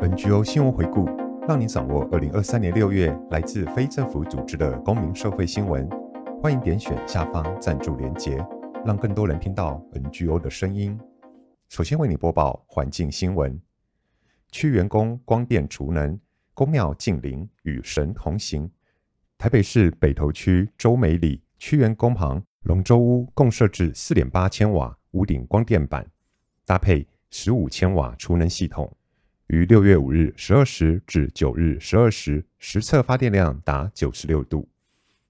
NGO 新闻回顾，让你掌握二零二三年六月来自非政府组织的公民社会新闻。欢迎点选下方赞助连结，让更多人听到 NGO 的声音。首先为你播报环境新闻：区员工光电储能，宫庙净灵与神同行。台北市北投区周美里区员工旁龙舟屋共设置四点八千瓦屋顶光电板，搭配十五千瓦储能系统。于六月五日十二时至九日十二时，实测发电量达九十六度。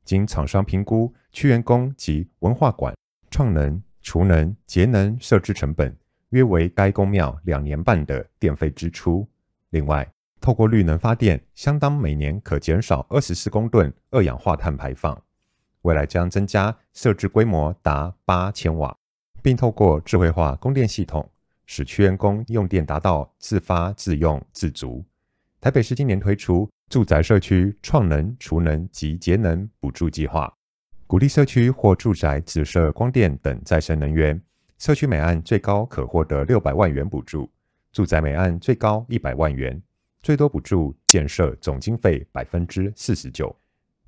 经厂商评估，区员工及文化馆创能、储能、节能设置成本约为该宫庙两年半的电费支出。另外，透过绿能发电，相当每年可减少二十四公吨二氧化碳排放。未来将增加设置规模达八千瓦，并透过智慧化供电系统。使区员工用电达到自发自用自足。台北市今年推出住宅社区创能、储能及节能补助计划，鼓励社区或住宅自设光电等再生能源。社区每案最高可获得六百万元补助，住宅每案最高一百万元，最多补助建设总经费百分之四十九。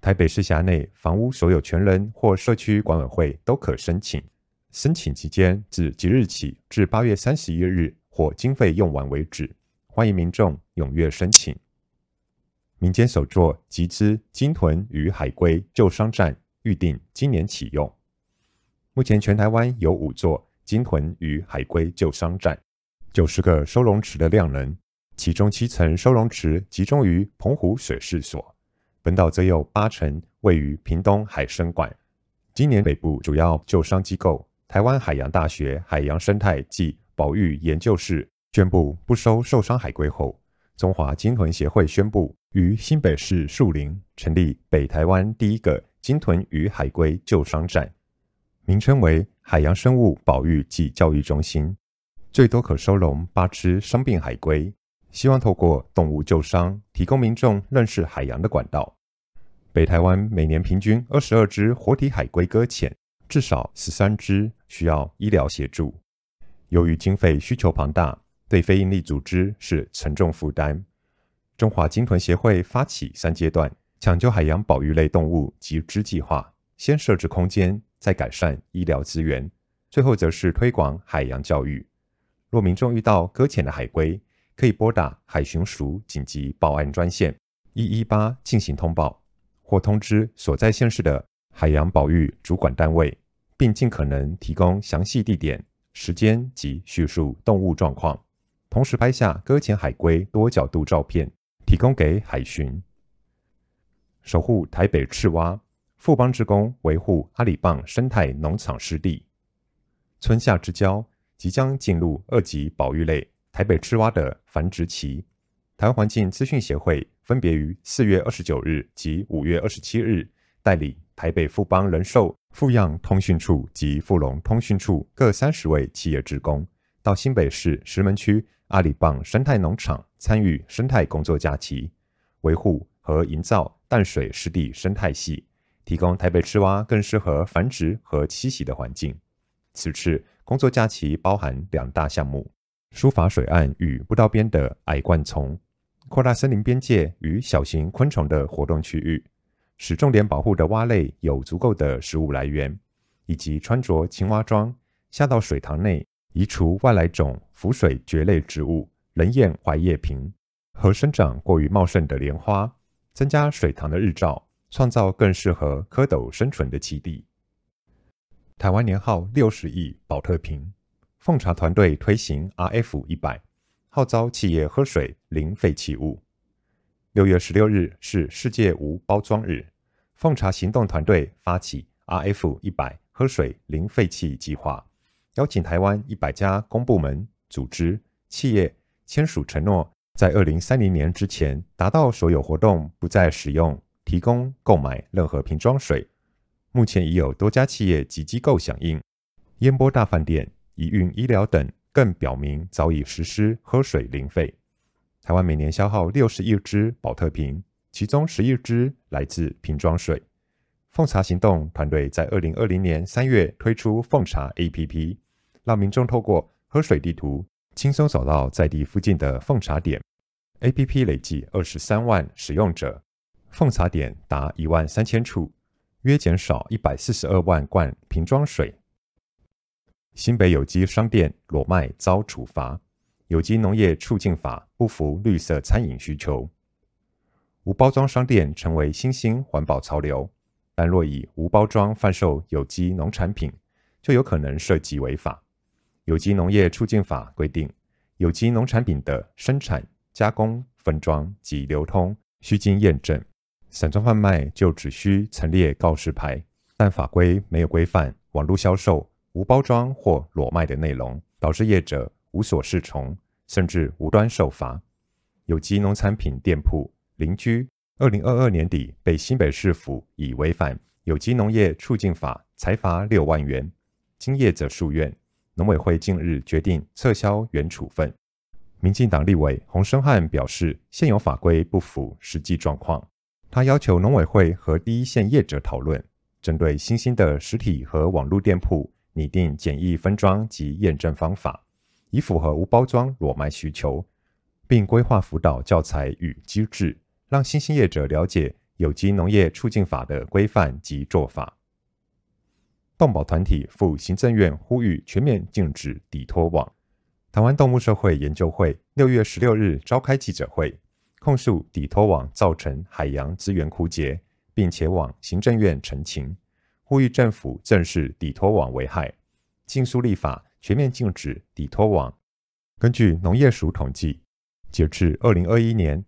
台北市辖内房屋所有权人或社区管委会都可申请。申请期间自即日起至八月三十一日或经费用完为止，欢迎民众踊跃申请。民间首座集资鲸豚与海龟救伤站预定今年启用。目前全台湾有五座鲸豚与海龟救伤站，九十个收容池的量能，其中七层收容池集中于澎湖水事所，本岛则有八层位于屏东海生馆。今年北部主要救伤机构。台湾海洋大学海洋生态暨保育研究室宣布不收受伤海龟后，中华鲸豚协会宣布于新北市树林成立北台湾第一个鲸豚与海龟救伤站，名称为海洋生物保育暨教育中心，最多可收容八只生病海龟，希望透过动物救伤，提供民众认识海洋的管道。北台湾每年平均二十二只活体海龟搁浅。至少十三只需要医疗协助。由于经费需求庞大，对非营利组织是沉重负担。中华鲸豚协会发起三阶段抢救海洋保育类动物集资计划，先设置空间，再改善医疗资源，最后则是推广海洋教育。若民众遇到搁浅的海龟，可以拨打海巡署紧急报案专线一一八进行通报，或通知所在县市的海洋保育主管单位。并尽可能提供详细地点、时间及叙述动物状况，同时拍下搁浅海龟多角度照片，提供给海巡。守护台北赤蛙，富邦职工维护阿里棒生态农场湿地。春夏之交即将进入二级保育类台北赤蛙的繁殖期。台湾环境资讯协会分别于四月二十九日及五月二十七日代理台北富邦人寿。富养通讯处及富隆通讯处各三十位企业职工到新北市石门区阿里棒生态农场参与生态工作假期，维护和营造淡水湿地生态系，提供台北赤蛙更适合繁殖和栖息的环境。此次工作假期包含两大项目：疏伐水岸与步道边的矮灌丛，扩大森林边界与小型昆虫的活动区域。使重点保护的蛙类有足够的食物来源，以及穿着青蛙装下到水塘内，移除外来种浮水蕨类植物人燕槐叶萍和生长过于茂盛的莲花，增加水塘的日照，创造更适合蝌蚪生存的栖地。台湾年耗六十亿保特瓶，奉茶团队推行 RF 一百，号召企业喝水零废弃物。六月十六日是世界无包装日，奉茶行动团队发起 RF 一百喝水零废弃计划，邀请台湾一百家公部门、组织、企业签署承诺，在二零三零年之前达到所有活动不再使用、提供、购买任何瓶装水。目前已有多家企业及机构响应，烟波大饭店、宜运医疗等更表明早已实施喝水零废。台湾每年消耗六十亿只宝特瓶，其中十亿支来自瓶装水。奉茶行动团队在二零二零年三月推出奉茶 APP，让民众透过喝水地图轻松找到在地附近的奉茶点。，APP 累计二十三万使用者，奉茶点达一万三千处，约减少一百四十二万罐瓶装水。新北有机商店裸卖遭处罚，有机农业促进法不符绿色餐饮需求。无包装商店成为新兴环保潮流，但若以无包装贩售有机农产品，就有可能涉及违法。有机农业促进法规定，有机农产品的生产、加工、分装及流通需经验证，散装贩卖就只需陈列告示牌，但法规没有规范网络销售无包装或裸卖的内容，导致业者无所适从，甚至无端受罚。有机农产品店铺邻居，二零二二年底被新北市府以违反有机农业促进法裁罚六万元。经业者诉愿，农委会近日决定撤销原处分。民进党立委洪申翰表示，现有法规不符实际状况。他要求农委会和第一线业者讨论，针对新兴的实体和网络店铺拟定简易分装及验证方法，以符合无包装裸卖需求，并规划辅导教材与机制。让新兴业者了解有机农业促进法的规范及做法。动保团体赴行政院呼吁全面禁止底拖网。台湾动物社会研究会六月十六日召开记者会，控诉底拖网造成海洋资源枯竭，并前往行政院陈情，呼吁政府正视底拖网危害，尽速立法全面禁止底拖网。根据农业署统计，截至二零二一年。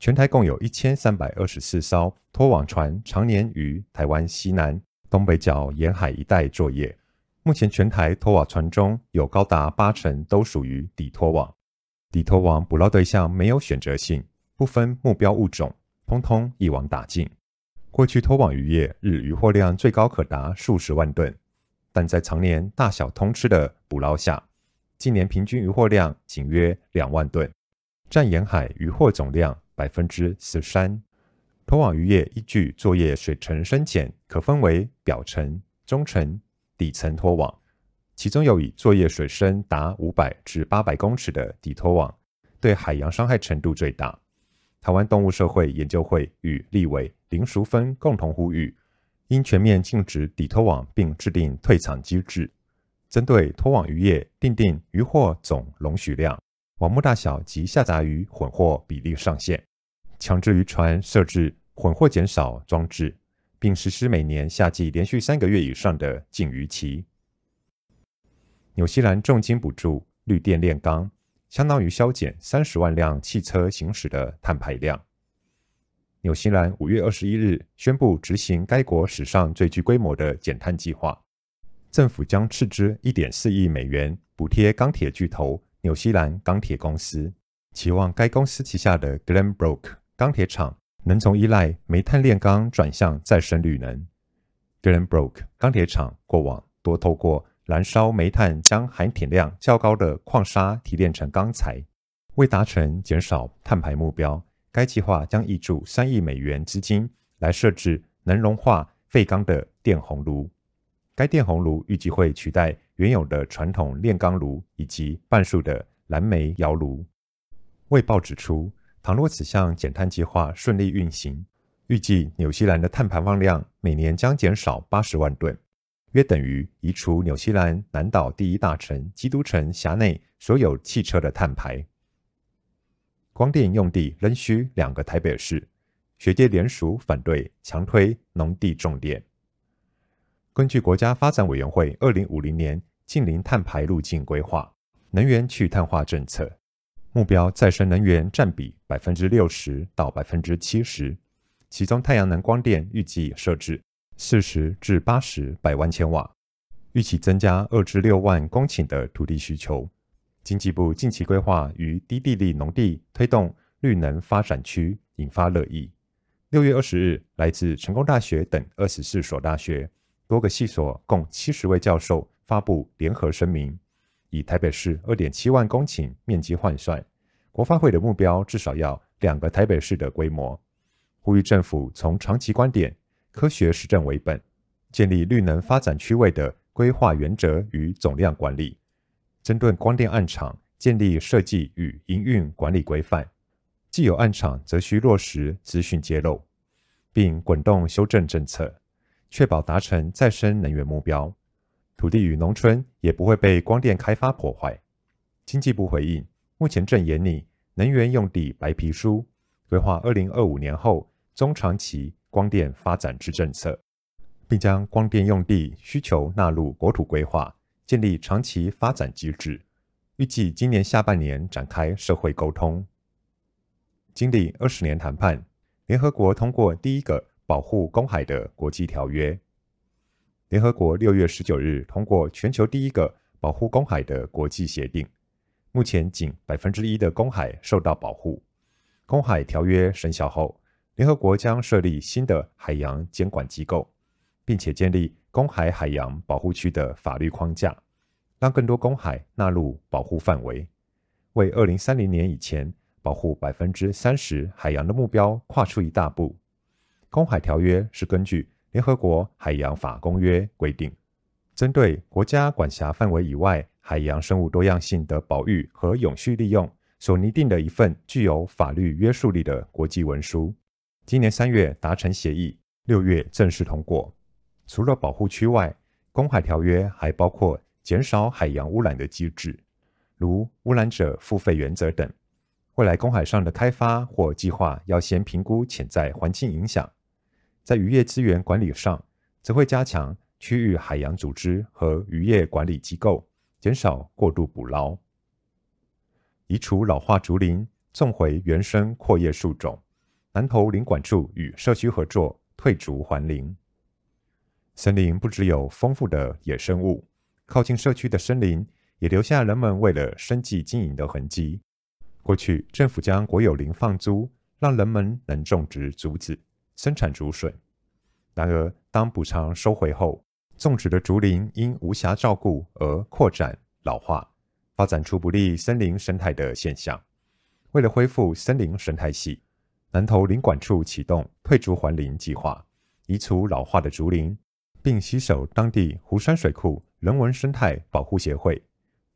全台共有一千三百二十四艘拖网船，常年于台湾西南、东北角沿海一带作业。目前，全台拖网船中有高达八成都属于底拖网。底拖网捕捞对象没有选择性，不分目标物种，通通一网打尽。过去拖网渔业日渔获量最高可达数十万吨，但在常年大小通吃的捕捞下，近年平均渔获量仅约两万吨，占沿海渔获总量。百分之十三，拖网渔业依据作业水层深浅，可分为表层、中层、底层拖网。其中有以作业水深达五百至八百公尺的底拖网，对海洋伤害程度最大。台湾动物社会研究会与立委林淑芬共同呼吁，应全面禁止底拖网，并制定退场机制，针对拖网渔业订定渔获总容许量、网目大小及下杂鱼混获比例上限。强制渔船设置混货减少装置，并实施每年夏季连续三个月以上的禁渔期。纽西兰重金补助绿电炼钢，相当于削减三十万辆汽车行驶的碳排量。纽西兰五月二十一日宣布执行该国史上最具规模的减碳计划，政府将斥资一点四亿美元补贴钢铁巨头纽西兰钢铁公司，期望该公司旗下的 Glenbrook 钢铁厂能从依赖煤炭炼钢转向再生铝能。Glenbrook 钢铁厂过往多透过燃烧煤炭，将含铁量较高的矿砂提炼成钢材。为达成减少碳排目标，该计划将挹注三亿美元资金来设置能融化废钢的电红炉。该电红炉预计会取代原有的传统炼钢炉以及半数的燃煤窑炉。卫报指出。倘若此项减碳计划顺利运行，预计纽西兰的碳排放量每年将减少八十万吨，约等于移除纽西兰南岛第一大城基督城辖内所有汽车的碳排。光电用地仍需两个台北市，学界联署反对强推农地种电。根据国家发展委员会二零五零年近零碳排路径规划，能源去碳化政策。目标再生能源占比百分之六十到百分之七十，其中太阳能光电预计设置四十至八十百万千瓦，预期增加二至六万公顷的土地需求。经济部近期规划于低地力农地推动绿能发展区，引发热议。六月二十日，来自成功大学等二十四所大学、多个系所共七十位教授发布联合声明。以台北市二点七万公顷面积换算，国发会的目标至少要两个台北市的规模。呼吁政府从长期观点、科学实证为本，建立绿能发展区位的规划原则与总量管理，针对光电暗场建立设计与营运管理规范，既有暗场则需落实资讯揭露，并滚动修正政策，确保达成再生能源目标。土地与农村也不会被光电开发破坏。经济部回应，目前正研拟能源用地白皮书，规划二零二五年后中长期光电发展之政策，并将光电用地需求纳入国土规划，建立长期发展机制。预计今年下半年展开社会沟通。经历二十年谈判，联合国通过第一个保护公海的国际条约。联合国六月十九日通过全球第一个保护公海的国际协定。目前仅百分之一的公海受到保护。公海条约生效后，联合国将设立新的海洋监管机构，并且建立公海海洋保护区的法律框架。让更多公海纳入保护范围，为二零三零年以前保护百分之三十海洋的目标跨出一大步。公海条约是根据联合国海洋法公约规定，针对国家管辖范围以外海洋生物多样性的保育和永续利用所拟定的一份具有法律约束力的国际文书。今年三月达成协议，六月正式通过。除了保护区外，公海条约还包括。减少海洋污染的机制，如污染者付费原则等。未来公海上的开发或计划要先评估潜在环境影响。在渔业资源管理上，则会加强区域海洋组织和渔业管理机构，减少过度捕捞。移除老化竹林，种回原生阔叶树种。南投林管处与社区合作，退竹还林。森林不只有丰富的野生物。靠近社区的森林也留下人们为了生计经营的痕迹。过去，政府将国有林放租，让人们能种植竹子，生产竹笋。然而，当补偿收回后，种植的竹林因无暇照顾而扩展老化，发展出不利森林生态的现象。为了恢复森林生态系，南投林管处启动退竹还林计划，移除老化的竹林，并携手当地湖山水库。人文生态保护协会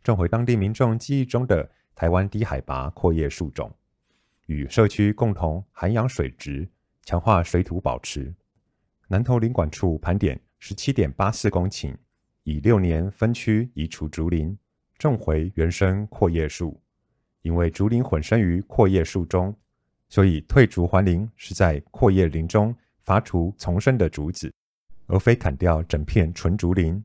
种回当地民众记忆中的台湾低海拔阔叶树种，与社区共同涵养水质，强化水土保持。南投林管处盘点十七点八四公顷，以六年分区移除竹林，种回原生阔叶树。因为竹林混生于阔叶树中，所以退竹还林是在阔叶林中伐除丛生的竹子，而非砍掉整片纯竹林。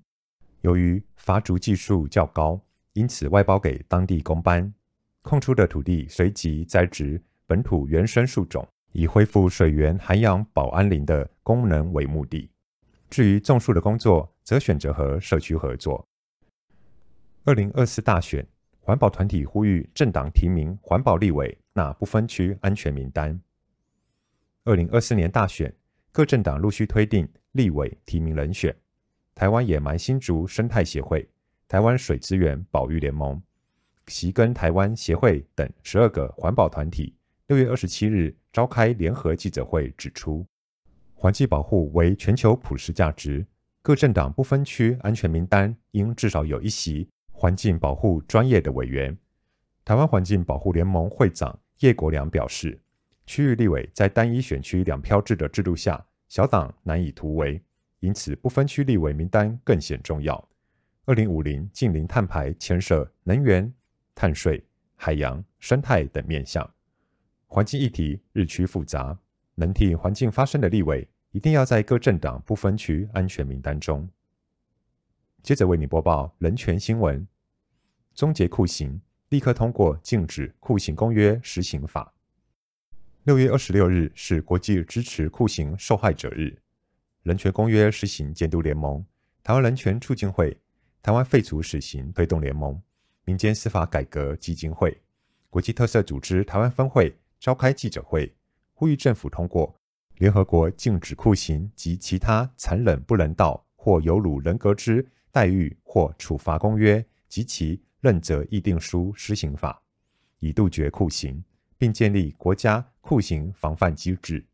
由于伐竹技术较高，因此外包给当地工班。空出的土地随即栽植本土原生树种，以恢复水源涵养保安林的功能为目的。至于种树的工作，则选择和社区合作。二零二四大选，环保团体呼吁政党提名环保立委纳不分区安全名单。二零二四年大选，各政党陆续推定立委提名人选。台湾野蛮新竹生态协会、台湾水资源保育联盟、习耕台湾协会等十二个环保团体，六月二十七日召开联合记者会，指出，环境保护为全球普世价值，各政党不分区安全名单应至少有一席环境保护专业的委员。台湾环境保护联盟会长叶国良表示，区域立委在单一选区两票制的制度下，小党难以突围。因此，不分区立委名单更显重要。二零五零净零碳排牵涉能源、碳税、海洋、生态等面向，环境议题日趋复杂。能替环境发声的立委，一定要在各政党不分区安全名单中。接着为你播报人权新闻：终结酷刑，立刻通过禁止酷刑公约施行法。六月二十六日是国际支持酷刑受害者日。人权公约施行监督联盟、台湾人权促进会、台湾废除死刑推动联盟、民间司法改革基金会、国际特色组织台湾分会召开记者会，呼吁政府通过联合国禁止酷刑及其他残忍不人道或有辱人格之待遇或处罚公约及其认责议定书施行法，以杜绝酷刑，并建立国家酷刑防范机制。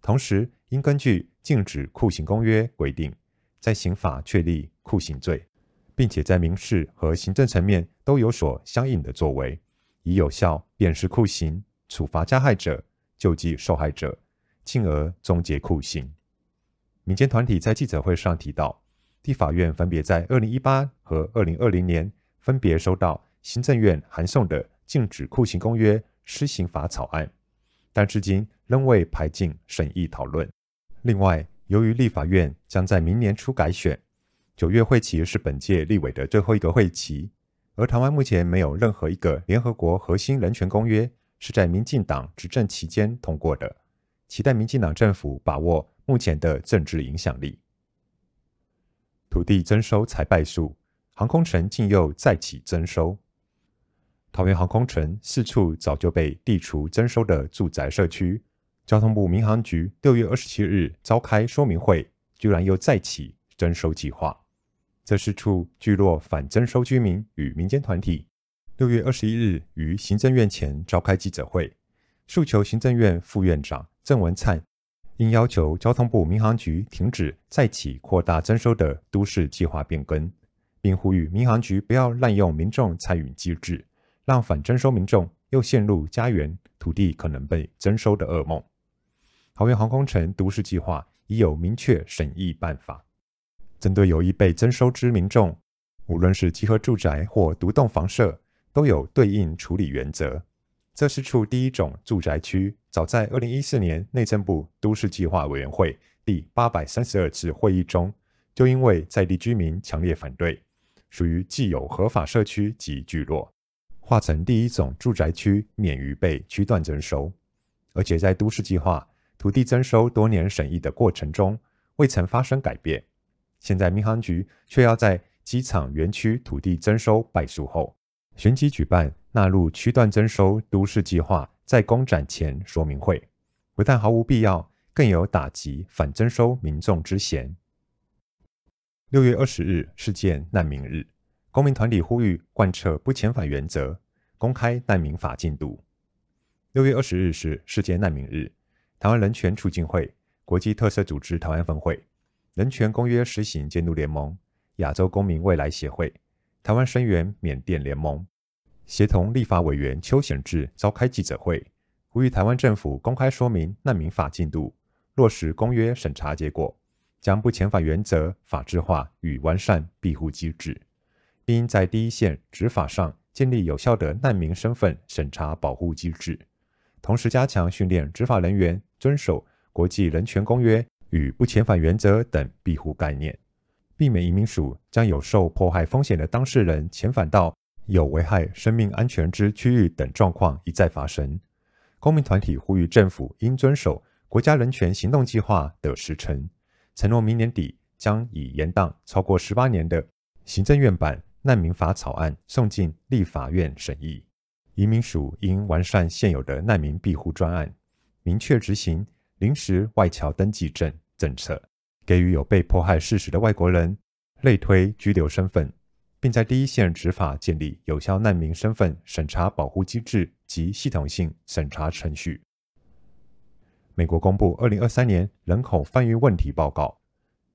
同时，应根据禁止酷刑公约规定，在刑法确立酷刑罪，并且在民事和行政层面都有所相应的作为，以有效辨识酷刑、处罚加害者、救济受害者，进而终结酷刑。民间团体在记者会上提到，立法院分别在二零一八和二零二零年分别收到行政院函送的禁止酷刑公约施行法草案，但至今仍未排进审议讨论。另外，由于立法院将在明年初改选，九月会期是本届立委的最后一个会期，而台湾目前没有任何一个联合国核心人权公约是在民进党执政期间通过的，期待民进党政府把握目前的政治影响力。土地征收才败诉，航空城竟又再起征收。桃园航空城四处早就被地除征收的住宅社区，交通部民航局六月二十七日召开说明会，居然又再起征收计划。这四处聚落反征收居民与民间团体六月二十一日于行政院前召开记者会，诉求行政院副院长郑文灿。应要求交通部民航局停止再起扩大征收的都市计划变更，并呼吁民航局不要滥用民众参与机制，让反征收民众又陷入家园土地可能被征收的噩梦。桃园航空城都市计划已有明确审议办法，针对有意被征收之民众，无论是集合住宅或独栋房舍，都有对应处理原则。这是处第一种住宅区，早在二零一四年内政部都市计划委员会第八百三十二次会议中，就因为在地居民强烈反对，属于既有合法社区及聚落，划成第一种住宅区，免于被区段征收。而且在都市计划土地征收多年审议的过程中，未曾发生改变。现在民航局却要在机场园区土地征收败诉后，寻机举办。纳入区段征收都市计划在公展前说明会，不但毫无必要，更有打击反征收民众之嫌。六月二十日，世界难民日，公民团体呼吁贯彻不遣返原则，公开难民法进度。六月二十日是世界难民日，台湾人权促进会、国际特色组织台湾分会、人权公约施行监督联盟、亚洲公民未来协会、台湾声援缅甸联盟。协同立法委员邱显智召开记者会，呼吁台湾政府公开说明难民法进度，落实公约审查结果，将不遣返原则法制化与完善庇护机制，并在第一线执法上建立有效的难民身份审查保护机制，同时加强训练执法人员遵守国际人权公约与不遣返原则等庇护概念，避免移民署将有受迫害风险的当事人遣返到。有危害生命安全之区域等状况一再发生，公民团体呼吁政府应遵守国家人权行动计划的时程，承诺明年底将已延宕超过十八年的行政院版难民法草案送进立法院审议。移民署应完善现有的难民庇护专案，明确执行临时外侨登记证政策，给予有被迫害事实的外国人类推居留身份。并在第一线执法建立有效难民身份审查保护机制及系统性审查程序。美国公布二零二三年人口贩运问题报告，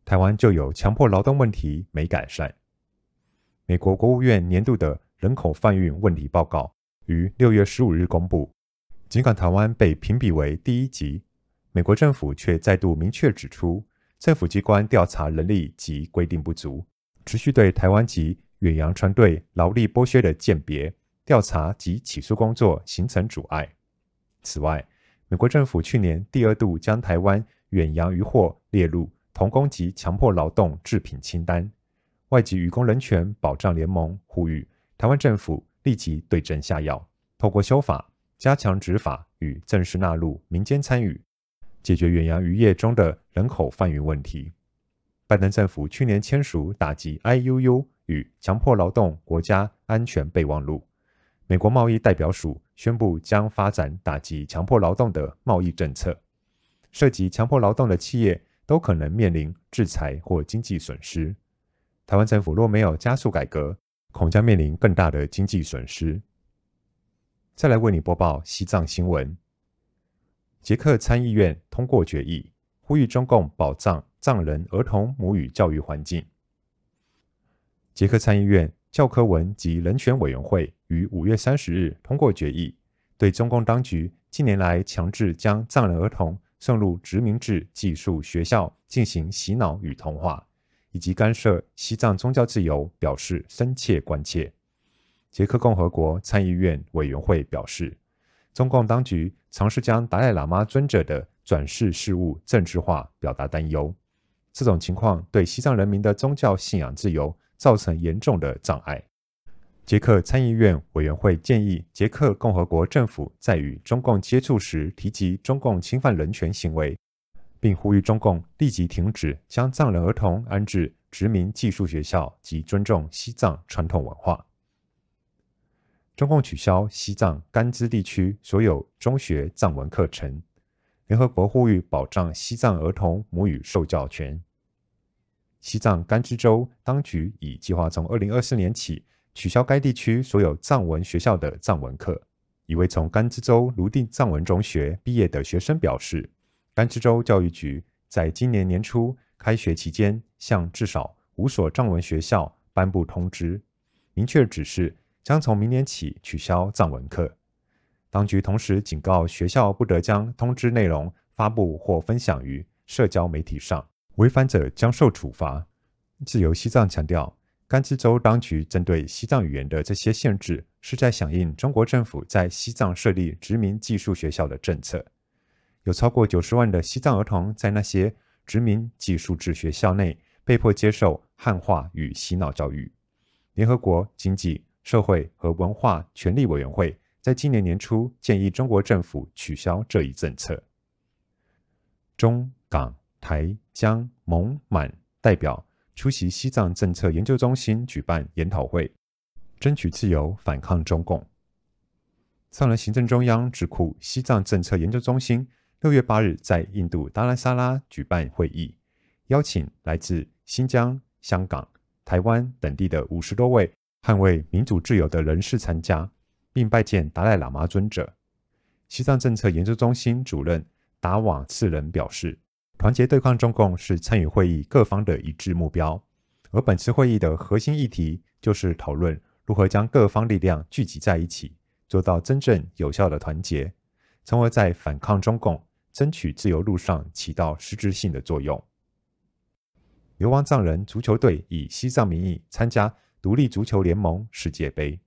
台湾就有强迫劳动问题没改善。美国国务院年度的人口贩运问题报告于六月十五日公布，尽管台湾被评比为第一级，美国政府却再度明确指出，政府机关调查能力及规定不足，持续对台湾籍。远洋船队劳力剥削的鉴别、调查及起诉工作形成阻碍。此外，美国政府去年第二度将台湾远洋渔获列入童工及强迫劳动制品清单。外籍渔工人权保障联盟呼吁台湾政府立即对症下药，透过修法加强执法与正式纳入民间参与，解决远洋渔业中的人口贩运问题。拜登政府去年签署打击 IUU。与强迫劳动国家安全备忘录，美国贸易代表署宣布将发展打击强迫劳动的贸易政策，涉及强迫劳动的企业都可能面临制裁或经济损失。台湾政府若没有加速改革，恐将面临更大的经济损失。再来为你播报西藏新闻：捷克参议院通过决议，呼吁中共保障藏人儿童母语教育环境。捷克参议院教科文及人权委员会于五月三十日通过决议，对中共当局近年来强制将藏人儿童送入殖民制寄宿学校进行洗脑与同化，以及干涉西藏宗教自由，表示深切关切。捷克共和国参议院委员会表示，中共当局尝试将达赖喇嘛尊者的转世事务政治化，表达担忧。这种情况对西藏人民的宗教信仰自由造成严重的障碍。捷克参议院委员会建议捷克共和国政府在与中共接触时提及中共侵犯人权行为，并呼吁中共立即停止将藏人儿童安置殖民寄宿学校及尊重西藏传统文化。中共取消西藏甘孜地区所有中学藏文课程。联合国呼吁保障西藏儿童母语受教权。西藏甘孜州当局已计划从二零二四年起。取消该地区所有藏文学校的藏文课。一位从甘孜州泸定藏文中学毕业的学生表示，甘孜州教育局在今年年初开学期间，向至少五所藏文学校颁布通知，明确指示将从明年起取消藏文课。当局同时警告学校不得将通知内容发布或分享于社交媒体上，违反者将受处罚。自由西藏强调。甘孜州当局针对西藏语言的这些限制，是在响应中国政府在西藏设立殖民寄宿学校的政策。有超过九十万的西藏儿童在那些殖民寄宿制学校内被迫接受汉化与洗脑教育。联合国经济社会和文化权利委员会在今年年初建议中国政府取消这一政策。中港台江蒙满代表。出席西藏政策研究中心举办研讨会，争取自由，反抗中共。藏人行政中央智库西藏政策研究中心六月八日在印度达兰萨拉举办会议，邀请来自新疆、香港、台湾等地的五十多位捍卫民主自由的人士参加，并拜见达赖喇嘛尊者。西藏政策研究中心主任达瓦次仁表示。团结对抗中共是参与会议各方的一致目标，而本次会议的核心议题就是讨论如何将各方力量聚集在一起，做到真正有效的团结，从而在反抗中共、争取自由路上起到实质性的作用。流亡藏人足球队以西藏名义参加独立足球联盟世界杯。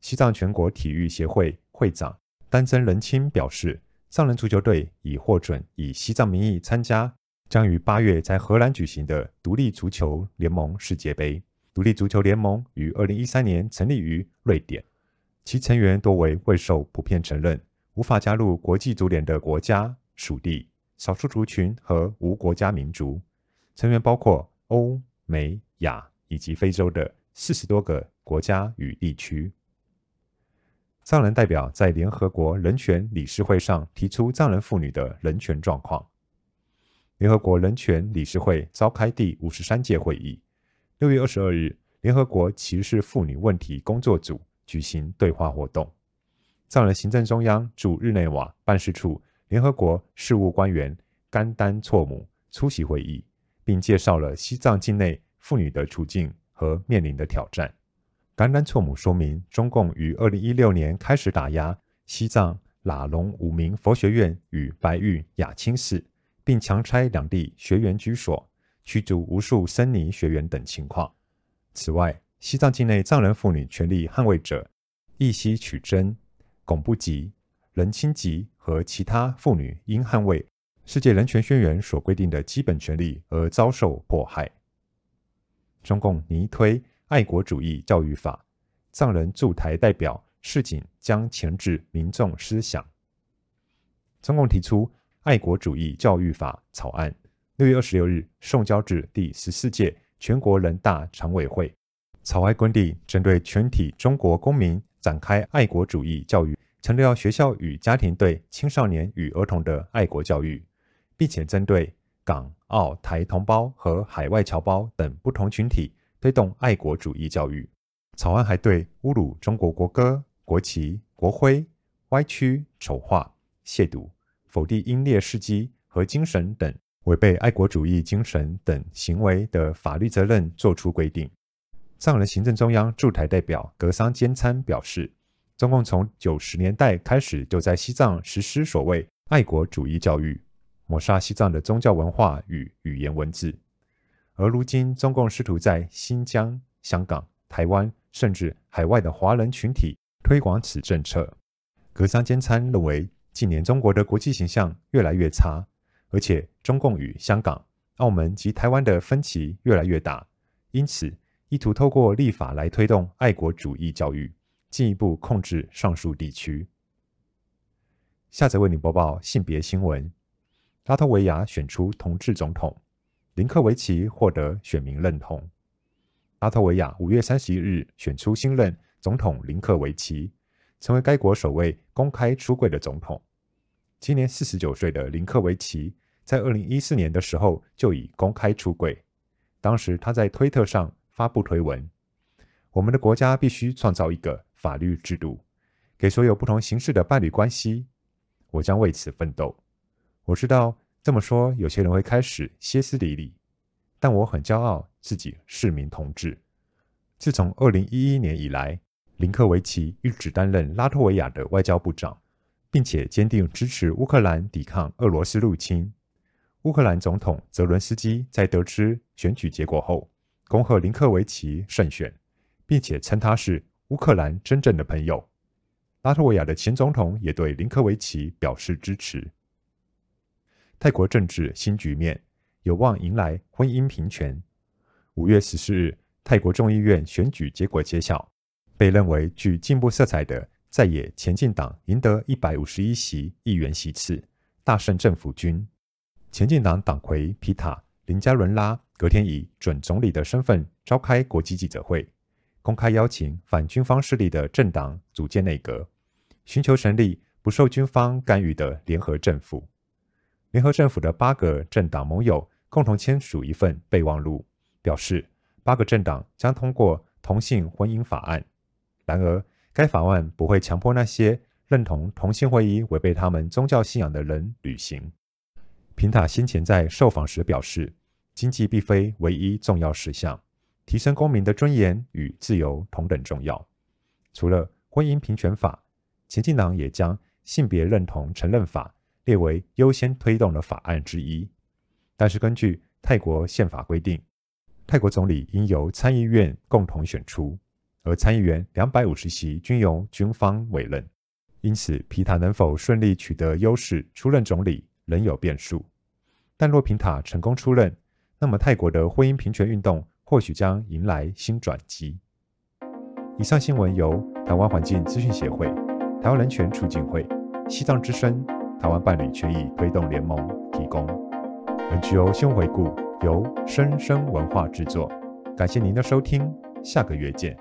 西藏全国体育协会会长丹增仁清表示。上人足球队已获准以西藏名义参加将于八月在荷兰举行的独立足球联盟世界杯。独立足球联盟于二零一三年成立于瑞典，其成员多为未受普遍承认、无法加入国际足联的国家、属地、少数族群和无国家民族。成员包括欧、美、亚以及非洲的四十多个国家与地区。藏人代表在联合国人权理事会上提出藏人妇女的人权状况。联合国人权理事会召开第五十三届会议。六月二十二日，联合国歧视妇女问题工作组举行对话活动。藏人行政中央驻日内瓦办事处联合国事务官员甘丹措姆出席会议，并介绍了西藏境内妇女的处境和面临的挑战。甘丹措姆说明，中共于二零一六年开始打压西藏拉隆五明佛学院与白玉雅清寺，并强拆两地学员居所，驱逐无数僧尼学员等情况。此外，西藏境内藏人妇女权利捍卫者益西曲珍、巩布吉、仁清吉和其他妇女因捍卫世界人权宣言所规定的基本权利而遭受迫害。中共拟推。爱国主义教育法，藏人驻台代表市警将前置民众思想。中共提出爱国主义教育法草案，六月二十六日送交至第十四届全国人大常委会。草案规定，针对全体中国公民展开爱国主义教育，强调学校与家庭对青少年与儿童的爱国教育，并且针对港澳台同胞和海外侨胞等不同群体。推动爱国主义教育。草案还对侮辱中国国歌、国旗、国徽、歪曲、丑化、亵渎、否定英烈事迹和精神等违背爱国主义精神等行为的法律责任作出规定。藏人行政中央驻台代表格桑坚参表示，中共从九十年代开始就在西藏实施所谓爱国主义教育，抹杀西藏的宗教文化与语言文字。而如今，中共试图在新疆、香港、台湾，甚至海外的华人群体推广此政策。格桑坚参认为，近年中国的国际形象越来越差，而且中共与香港、澳门及台湾的分歧越来越大，因此意图透过立法来推动爱国主义教育，进一步控制上述地区。下则为你播报性别新闻：拉脱维亚选出同志总统。林克维奇获得选民认同。拉脱维亚五月三十一日选出新任总统林克维奇，成为该国首位公开出柜的总统。今年四十九岁的林克维奇，在二零一四年的时候就已公开出柜。当时他在推特上发布推文：“我们的国家必须创造一个法律制度，给所有不同形式的伴侣关系。我将为此奋斗。我知道。”这么说，有些人会开始歇斯底里，但我很骄傲自己是名同志。自从二零一一年以来，林克维奇一直担任拉脱维亚的外交部长，并且坚定支持乌克兰抵抗俄罗斯入侵。乌克兰总统泽伦斯基在得知选举结果后，恭贺林克维奇胜选，并且称他是乌克兰真正的朋友。拉脱维亚的前总统也对林克维奇表示支持。泰国政治新局面有望迎来婚姻平权。五月十四日，泰国众议院选举结果揭晓，被认为具进步色彩的在野前进党赢得一百五十一席议员席次，大胜政府军。前进党党魁皮塔林加伦拉隔天以准总理的身份召开国际记者会，公开邀请反军方势力的政党组建内阁，寻求成立不受军方干预的联合政府。联合政府的八个政党盟友共同签署一份备忘录，表示八个政党将通过同性婚姻法案。然而，该法案不会强迫那些认同同性婚姻违背他们宗教信仰的人履行。平塔先前在受访时表示，经济并非唯一重要事项，提升公民的尊严与自由同等重要。除了婚姻平权法，前进党也将性别认同承认法。列为优先推动的法案之一，但是根据泰国宪法规定，泰国总理应由参议院共同选出，而参议员两百五十席均由军方委任，因此皮塔能否顺利取得优势出任总理仍有变数。但若皮塔成功出任，那么泰国的婚姻平权运动或许将迎来新转机。以上新闻由台湾环境资讯协会、台湾人权促进会、西藏之声。台湾伴侣权益推动联盟提供。NGO 先回顾由生声文化制作，感谢您的收听，下个月见。